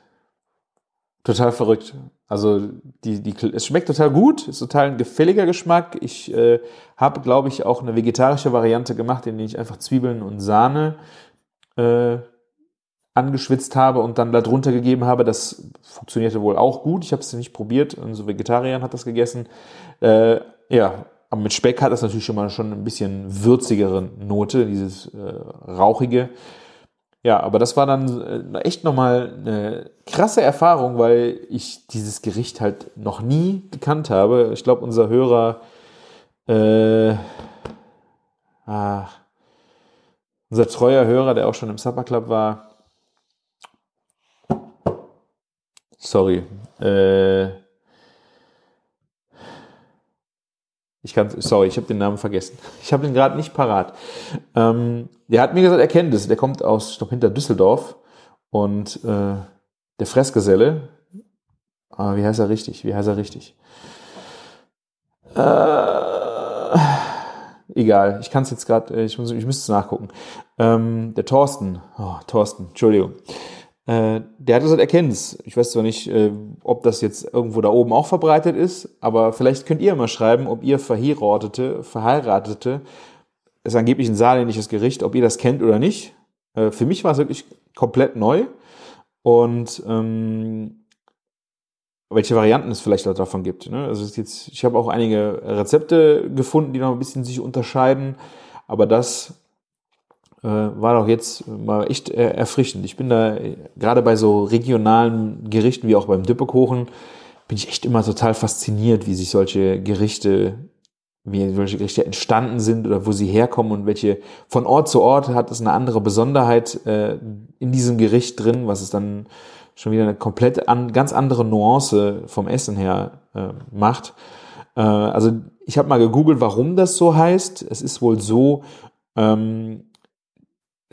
total verrückt. Also die, die, es schmeckt total gut, ist total ein gefälliger Geschmack. Ich äh, habe, glaube ich, auch eine vegetarische Variante gemacht, in der ich einfach Zwiebeln und Sahne äh, angeschwitzt habe und dann da drunter gegeben habe. Das funktionierte wohl auch gut. Ich habe es nicht probiert. Unser Vegetarier hat das gegessen. Äh, ja, aber mit Speck hat das natürlich schon mal schon ein bisschen würzigere Note, dieses äh, rauchige. Ja, aber das war dann äh, echt nochmal eine krasse Erfahrung, weil ich dieses Gericht halt noch nie gekannt habe. Ich glaube, unser Hörer, äh, ah, unser treuer Hörer, der auch schon im Supper Club war, Sorry. Äh, ich kann, sorry, ich habe den Namen vergessen. Ich habe den gerade nicht parat. Ähm, der hat mir gesagt, er kennt es. Der kommt aus, ich glaube, hinter Düsseldorf. Und äh, der Fressgeselle. Ah, wie heißt er richtig? Wie heißt er richtig? Äh, egal, ich kann es jetzt gerade, ich, muss, ich müsste es nachgucken. Ähm, der Thorsten, oh, Thorsten, Entschuldigung. Äh, der hat gesagt, er kennt es. Ich weiß zwar nicht, äh, ob das jetzt irgendwo da oben auch verbreitet ist, aber vielleicht könnt ihr mal schreiben, ob ihr verheiratete, verheiratete, ist angeblich ein saarländisches Gericht, ob ihr das kennt oder nicht. Äh, für mich war es wirklich komplett neu. Und ähm, welche Varianten es vielleicht auch davon gibt. Ne? Also jetzt, ich habe auch einige Rezepte gefunden, die noch ein bisschen sich unterscheiden, aber das war doch jetzt mal echt äh, erfrischend. Ich bin da äh, gerade bei so regionalen Gerichten wie auch beim Düppekuchen bin ich echt immer total fasziniert, wie sich solche Gerichte wie solche Gerichte entstanden sind oder wo sie herkommen und welche von Ort zu Ort hat es eine andere Besonderheit äh, in diesem Gericht drin, was es dann schon wieder eine komplett an, ganz andere Nuance vom Essen her äh, macht. Äh, also ich habe mal gegoogelt, warum das so heißt. Es ist wohl so, ähm,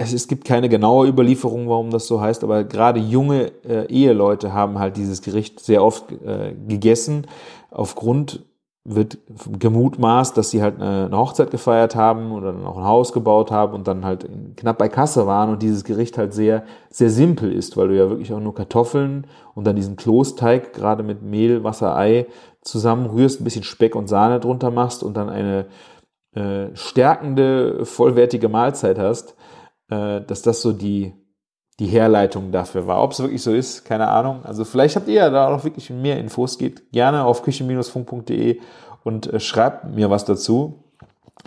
es, es gibt keine genaue Überlieferung, warum das so heißt, aber gerade junge äh, Eheleute haben halt dieses Gericht sehr oft äh, gegessen, aufgrund wird gemutmaßt, dass sie halt eine, Hochzeit gefeiert haben oder dann auch ein Haus gebaut haben und dann halt knapp bei Kasse waren und dieses Gericht halt sehr, sehr simpel ist, weil du ja wirklich auch nur Kartoffeln und dann diesen Klosteig gerade mit Mehl, Wasser, Ei zusammenrührst, ein bisschen Speck und Sahne drunter machst und dann eine äh, stärkende, vollwertige Mahlzeit hast, äh, dass das so die, die Herleitung dafür war. Ob es wirklich so ist, keine Ahnung. Also vielleicht habt ihr ja da auch wirklich mehr Infos. Geht gerne auf küchen-funk.de und äh, schreibt mir was dazu.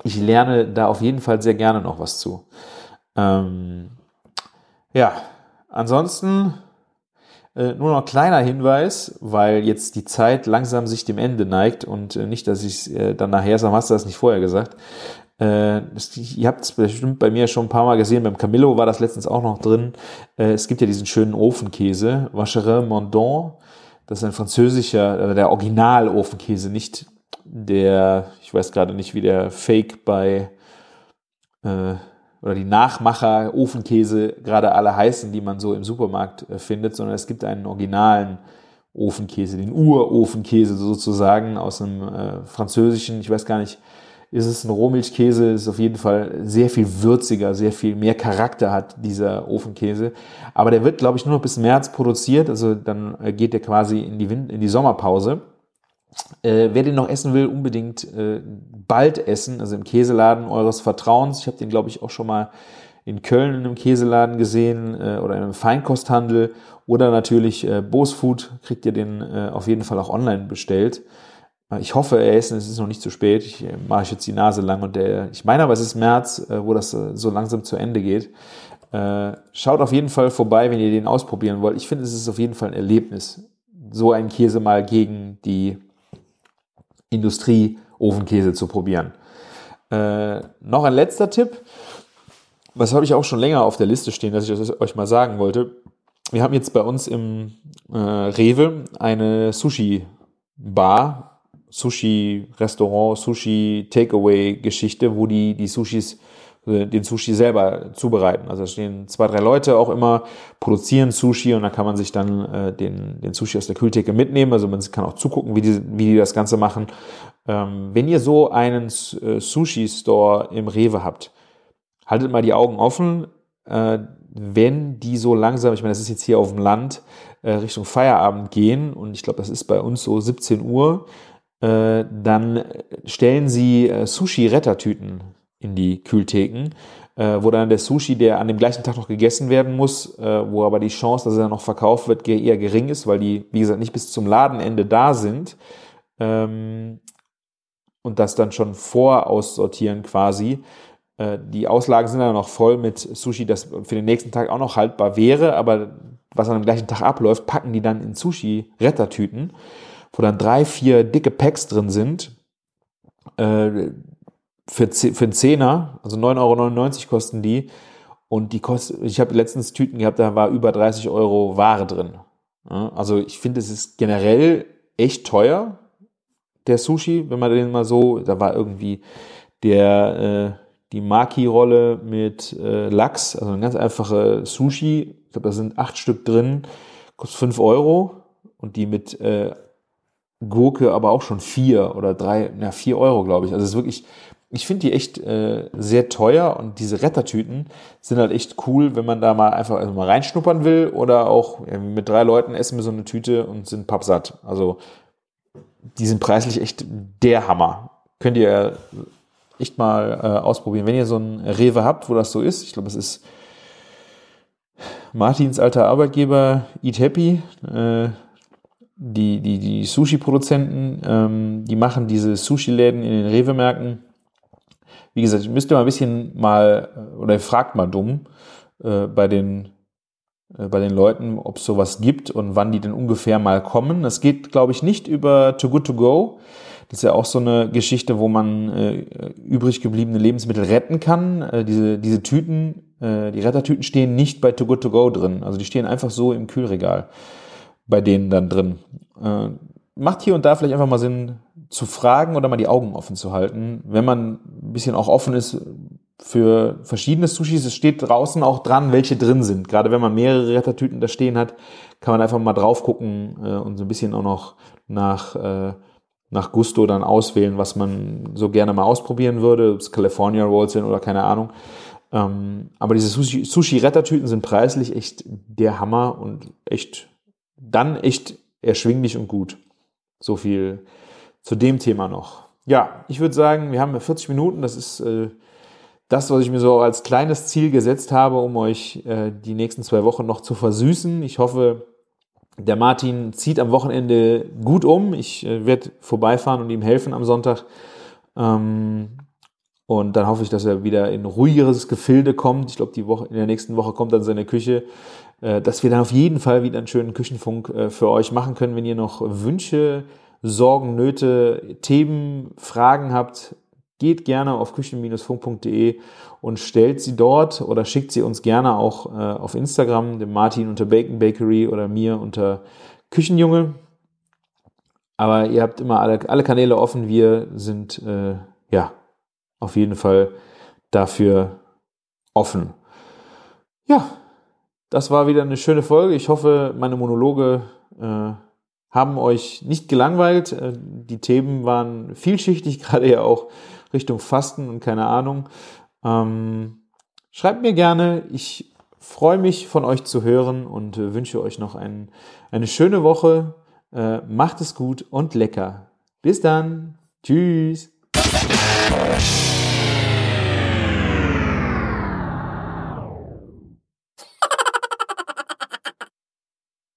Ich lerne da auf jeden Fall sehr gerne noch was zu. Ähm, ja, ansonsten äh, nur noch kleiner Hinweis, weil jetzt die Zeit langsam sich dem Ende neigt und äh, nicht, dass ich äh, dann nachher sage, hast du das nicht vorher gesagt. Äh, ihr habt es bestimmt bei mir schon ein paar Mal gesehen, beim Camillo war das letztens auch noch drin. Äh, es gibt ja diesen schönen Ofenkäse, Vacherin Mondon. Das ist ein französischer, äh, der Original-Ofenkäse, nicht der, ich weiß gerade nicht, wie der Fake bei äh, oder die Nachmacher Ofenkäse gerade alle heißen, die man so im Supermarkt äh, findet, sondern es gibt einen originalen Ofenkäse, den Urofenkäse sozusagen aus einem äh, französischen, ich weiß gar nicht, ist es ein Rohmilchkäse, ist auf jeden Fall sehr viel würziger, sehr viel mehr Charakter hat dieser Ofenkäse. Aber der wird, glaube ich, nur noch bis März produziert, also dann äh, geht der quasi in die, Wind in die Sommerpause. Äh, wer den noch essen will, unbedingt äh, bald essen, also im Käseladen eures Vertrauens. Ich habe den, glaube ich, auch schon mal in Köln in einem Käseladen gesehen äh, oder in einem Feinkosthandel oder natürlich äh, Bose Food kriegt ihr den äh, auf jeden Fall auch online bestellt. Ich hoffe, er ist, es ist noch nicht zu spät. Ich äh, mache jetzt die Nase lang und der, ich meine aber, es ist März, äh, wo das äh, so langsam zu Ende geht. Schaut auf jeden Fall vorbei, wenn ihr den ausprobieren wollt. Ich finde, es ist auf jeden Fall ein Erlebnis, so einen Käse mal gegen die Industrie-Ofenkäse zu probieren. Äh, noch ein letzter Tipp. Was habe ich auch schon länger auf der Liste stehen, dass ich das euch mal sagen wollte. Wir haben jetzt bei uns im äh, Rewe eine Sushi-Bar Sushi-Restaurant, Sushi-Takeaway-Geschichte, wo die die Sushis äh, den Sushi selber zubereiten. Also da stehen zwei, drei Leute auch immer, produzieren Sushi und da kann man sich dann äh, den, den Sushi aus der Kühltheke mitnehmen. Also man kann auch zugucken, wie die, wie die das Ganze machen. Ähm, wenn ihr so einen äh, Sushi-Store im Rewe habt, haltet mal die Augen offen. Äh, wenn die so langsam, ich meine, das ist jetzt hier auf dem Land, äh, Richtung Feierabend gehen und ich glaube, das ist bei uns so 17 Uhr, äh, dann stellen sie äh, Sushi-Rettertüten in die Kühltheken, äh, wo dann der Sushi, der an dem gleichen Tag noch gegessen werden muss, wo aber die Chance, dass er noch verkauft wird, eher gering ist, weil die, wie gesagt, nicht bis zum Ladenende da sind. Ähm, und das dann schon voraussortieren quasi. Die Auslagen sind dann noch voll mit Sushi, das für den nächsten Tag auch noch haltbar wäre, aber was an dem gleichen Tag abläuft, packen die dann in Sushi-Rettertüten wo dann drei, vier dicke Packs drin sind. Äh, für, für einen Zehner, also 9,99 Euro kosten die. Und die kosten, ich habe letztens Tüten gehabt, da war über 30 Euro Ware drin. Ja, also ich finde, es ist generell echt teuer, der Sushi, wenn man den mal so, da war irgendwie der, äh, die Maki-Rolle mit äh, Lachs, also eine ganz einfache Sushi, ich glaube, da sind acht Stück drin, kostet 5 Euro und die mit äh, Gurke aber auch schon 4 oder 3, na 4 Euro, glaube ich. Also es ist wirklich, ich finde die echt äh, sehr teuer und diese Rettertüten sind halt echt cool, wenn man da mal einfach also mal reinschnuppern will oder auch ja, mit drei Leuten essen wir so eine Tüte und sind pappsatt. Also die sind preislich echt der Hammer. Könnt ihr echt mal äh, ausprobieren. Wenn ihr so ein Rewe habt, wo das so ist, ich glaube, es ist Martins alter Arbeitgeber Eat Happy, äh, die, die, die Sushi-Produzenten, ähm, die machen diese Sushi-Läden in den Rewe-Märkten. Wie gesagt, müsst ihr mal ein bisschen mal, äh, oder fragt mal dumm äh, bei den äh, bei den Leuten, ob es sowas gibt und wann die denn ungefähr mal kommen. Das geht, glaube ich, nicht über Too Good To Go. Das ist ja auch so eine Geschichte, wo man äh, übrig gebliebene Lebensmittel retten kann. Äh, diese, diese Tüten, äh, die Rettertüten stehen nicht bei Too Good To Go drin. Also die stehen einfach so im Kühlregal bei denen dann drin. Äh, macht hier und da vielleicht einfach mal Sinn zu fragen oder mal die Augen offen zu halten, wenn man ein bisschen auch offen ist für verschiedene Sushis. Es steht draußen auch dran, welche drin sind. Gerade wenn man mehrere Rettertüten da stehen hat, kann man einfach mal drauf gucken äh, und so ein bisschen auch noch nach, äh, nach Gusto dann auswählen, was man so gerne mal ausprobieren würde, ob es California Rolls sind oder keine Ahnung. Ähm, aber diese Sushi-Rettertüten sind preislich echt der Hammer und echt dann echt erschwinglich und gut. So viel zu dem Thema noch. Ja, ich würde sagen, wir haben 40 Minuten. Das ist äh, das, was ich mir so als kleines Ziel gesetzt habe, um euch äh, die nächsten zwei Wochen noch zu versüßen. Ich hoffe, der Martin zieht am Wochenende gut um. Ich äh, werde vorbeifahren und ihm helfen am Sonntag. Ähm, und dann hoffe ich, dass er wieder in ruhigeres Gefilde kommt. Ich glaube, die Woche, in der nächsten Woche kommt dann seine Küche dass wir dann auf jeden Fall wieder einen schönen Küchenfunk äh, für euch machen können. Wenn ihr noch Wünsche, Sorgen, Nöte, Themen, Fragen habt, geht gerne auf küchen-funk.de und stellt sie dort oder schickt sie uns gerne auch äh, auf Instagram, dem Martin unter Bacon Bakery oder mir unter Küchenjunge. Aber ihr habt immer alle, alle Kanäle offen. Wir sind äh, ja auf jeden Fall dafür offen. Ja, das war wieder eine schöne Folge. Ich hoffe, meine Monologe äh, haben euch nicht gelangweilt. Äh, die Themen waren vielschichtig, gerade ja auch Richtung Fasten und keine Ahnung. Ähm, schreibt mir gerne. Ich freue mich, von euch zu hören und äh, wünsche euch noch ein, eine schöne Woche. Äh, macht es gut und lecker. Bis dann. Tschüss.